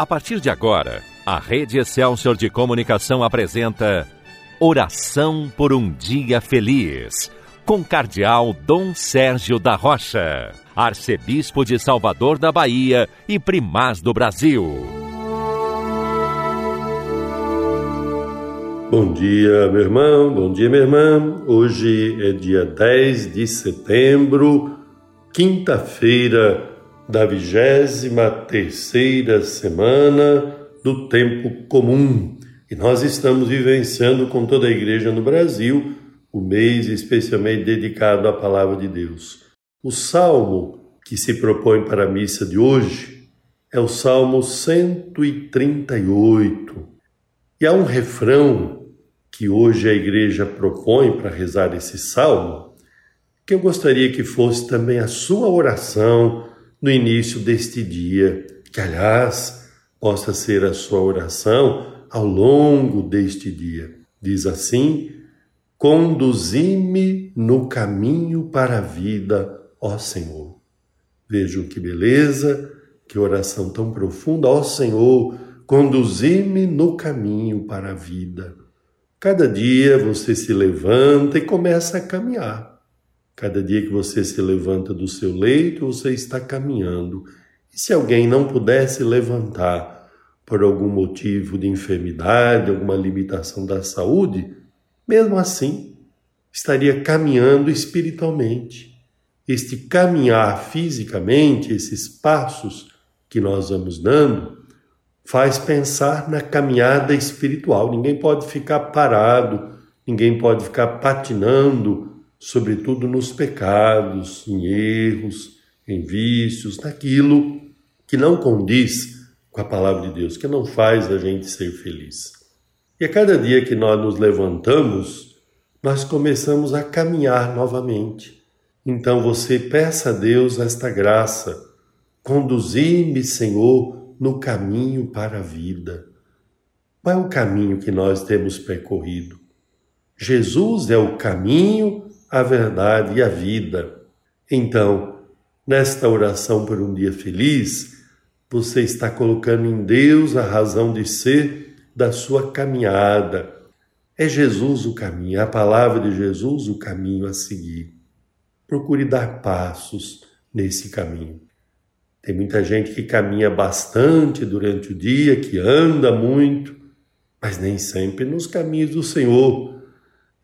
A partir de agora, a Rede Excelsior de Comunicação apresenta Oração por um Dia Feliz, com Cardeal Dom Sérgio da Rocha, Arcebispo de Salvador da Bahia e Primaz do Brasil. Bom dia, meu irmão, bom dia, minha irmã. Hoje é dia 10 de setembro, quinta-feira da vigésima terceira semana do tempo comum. E nós estamos vivenciando com toda a igreja no Brasil o mês especialmente dedicado à palavra de Deus. O salmo que se propõe para a missa de hoje é o Salmo 138. E há um refrão que hoje a igreja propõe para rezar esse salmo, que eu gostaria que fosse também a sua oração no início deste dia, que aliás possa ser a sua oração ao longo deste dia. Diz assim: Conduzi-me no caminho para a vida, ó Senhor. Vejam que beleza, que oração tão profunda, ó Senhor, conduzi-me no caminho para a vida. Cada dia você se levanta e começa a caminhar. Cada dia que você se levanta do seu leito, você está caminhando. E se alguém não pudesse levantar por algum motivo de enfermidade, alguma limitação da saúde, mesmo assim, estaria caminhando espiritualmente. Este caminhar fisicamente, esses passos que nós vamos dando, faz pensar na caminhada espiritual. Ninguém pode ficar parado, ninguém pode ficar patinando sobretudo nos pecados, em erros, em vícios, naquilo que não condiz com a palavra de Deus, que não faz a gente ser feliz. E a cada dia que nós nos levantamos, nós começamos a caminhar novamente. Então você peça a Deus esta graça, conduzir-me, Senhor, no caminho para a vida. Qual é o caminho que nós temos percorrido? Jesus é o caminho, a verdade e a vida. Então, nesta oração por um dia feliz, você está colocando em Deus a razão de ser da sua caminhada. É Jesus o caminho, é a palavra de Jesus o caminho a seguir. Procure dar passos nesse caminho. Tem muita gente que caminha bastante durante o dia, que anda muito, mas nem sempre nos caminhos do Senhor.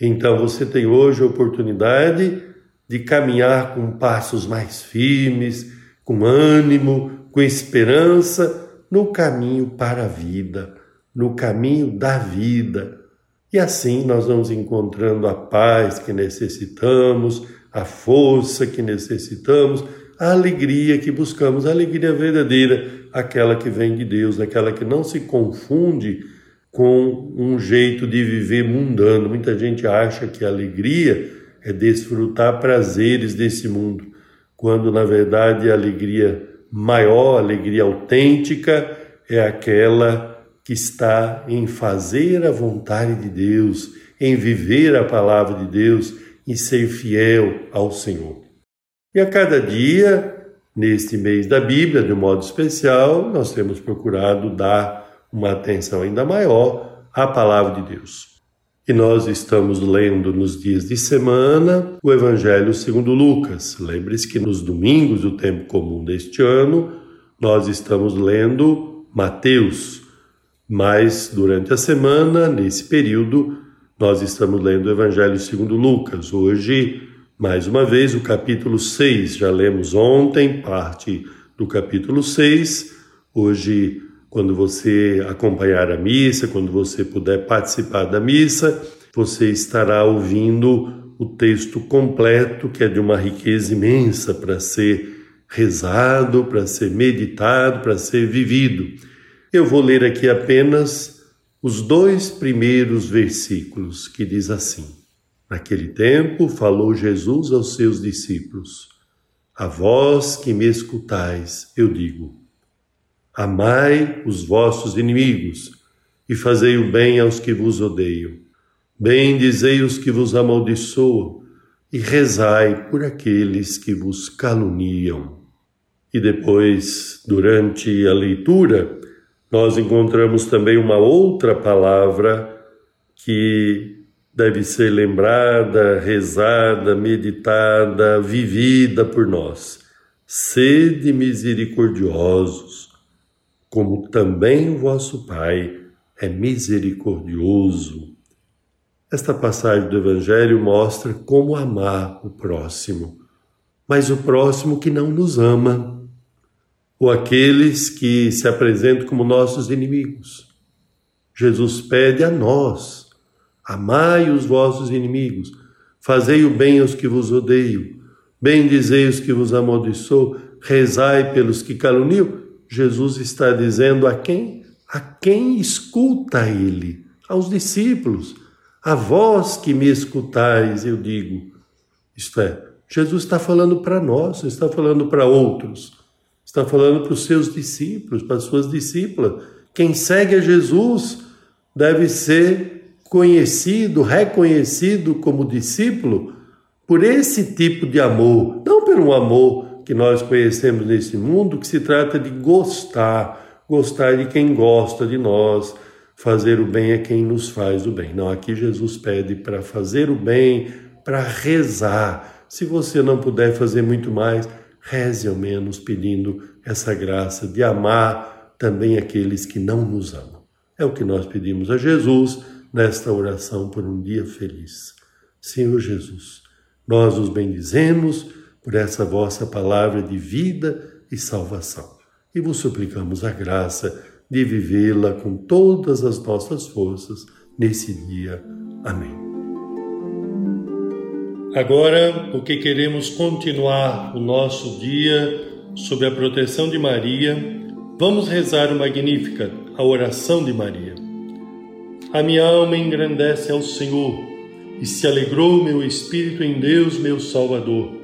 Então você tem hoje a oportunidade de caminhar com passos mais firmes, com ânimo, com esperança no caminho para a vida, no caminho da vida. E assim nós vamos encontrando a paz que necessitamos, a força que necessitamos, a alegria que buscamos, a alegria verdadeira, aquela que vem de Deus, aquela que não se confunde com um jeito de viver mundano. Muita gente acha que a alegria é desfrutar prazeres desse mundo, quando na verdade a alegria maior, a alegria autêntica, é aquela que está em fazer a vontade de Deus, em viver a palavra de Deus, em ser fiel ao Senhor. E a cada dia, neste mês da Bíblia, de um modo especial, nós temos procurado dar uma atenção ainda maior à palavra de Deus. E nós estamos lendo nos dias de semana o Evangelho segundo Lucas. Lembre-se que nos domingos do tempo comum deste ano nós estamos lendo Mateus, mas durante a semana, nesse período, nós estamos lendo o Evangelho segundo Lucas. Hoje, mais uma vez, o capítulo 6. Já lemos ontem parte do capítulo 6. Hoje quando você acompanhar a missa, quando você puder participar da missa, você estará ouvindo o texto completo, que é de uma riqueza imensa para ser rezado, para ser meditado, para ser vivido. Eu vou ler aqui apenas os dois primeiros versículos, que diz assim: Naquele tempo falou Jesus aos seus discípulos: A vós que me escutais, eu digo: Amai os vossos inimigos e fazei o bem aos que vos odeiam. Bendizei os que vos amaldiçoam e rezai por aqueles que vos caluniam. E depois, durante a leitura, nós encontramos também uma outra palavra que deve ser lembrada, rezada, meditada, vivida por nós. Sede misericordiosos, como também o vosso Pai é misericordioso. Esta passagem do Evangelho mostra como amar o próximo, mas o próximo que não nos ama, ou aqueles que se apresentam como nossos inimigos. Jesus pede a nós: amai os vossos inimigos, fazei o bem aos que vos odeiam, bendizei os que vos amaldiçoam, rezai pelos que caluniam. Jesus está dizendo a quem? A quem escuta ele, aos discípulos a vós que me escutais, eu digo. Isto é, Jesus está falando para nós, está falando para outros, está falando para os seus discípulos, para as suas discípulas. Quem segue a Jesus deve ser conhecido, reconhecido como discípulo por esse tipo de amor, não por um amor que nós conhecemos nesse mundo, que se trata de gostar, gostar de quem gosta de nós, fazer o bem é quem nos faz o bem. Não, aqui Jesus pede para fazer o bem, para rezar. Se você não puder fazer muito mais, reze ao menos pedindo essa graça de amar também aqueles que não nos amam. É o que nós pedimos a Jesus nesta oração por um dia feliz. Senhor Jesus, nós os bendizemos por essa vossa palavra de vida e salvação e vos suplicamos a graça de vivê-la com todas as nossas forças nesse dia. Amém. Agora, porque queremos continuar o nosso dia sob a proteção de Maria, vamos rezar o Magnífica, a oração de Maria. A minha alma engrandece ao Senhor e se alegrou meu espírito em Deus, meu Salvador,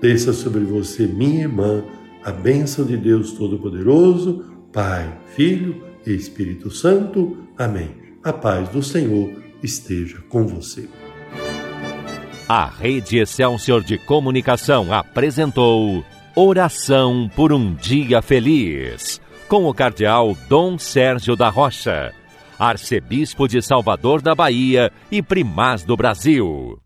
desça sobre você, minha irmã a bênção de Deus Todo-Poderoso, Pai, Filho e Espírito Santo. Amém. A paz do Senhor esteja com você. A Rede Excelsior de Comunicação apresentou Oração por um Dia Feliz, com o Cardeal Dom Sérgio da Rocha, Arcebispo de Salvador da Bahia e Primaz do Brasil.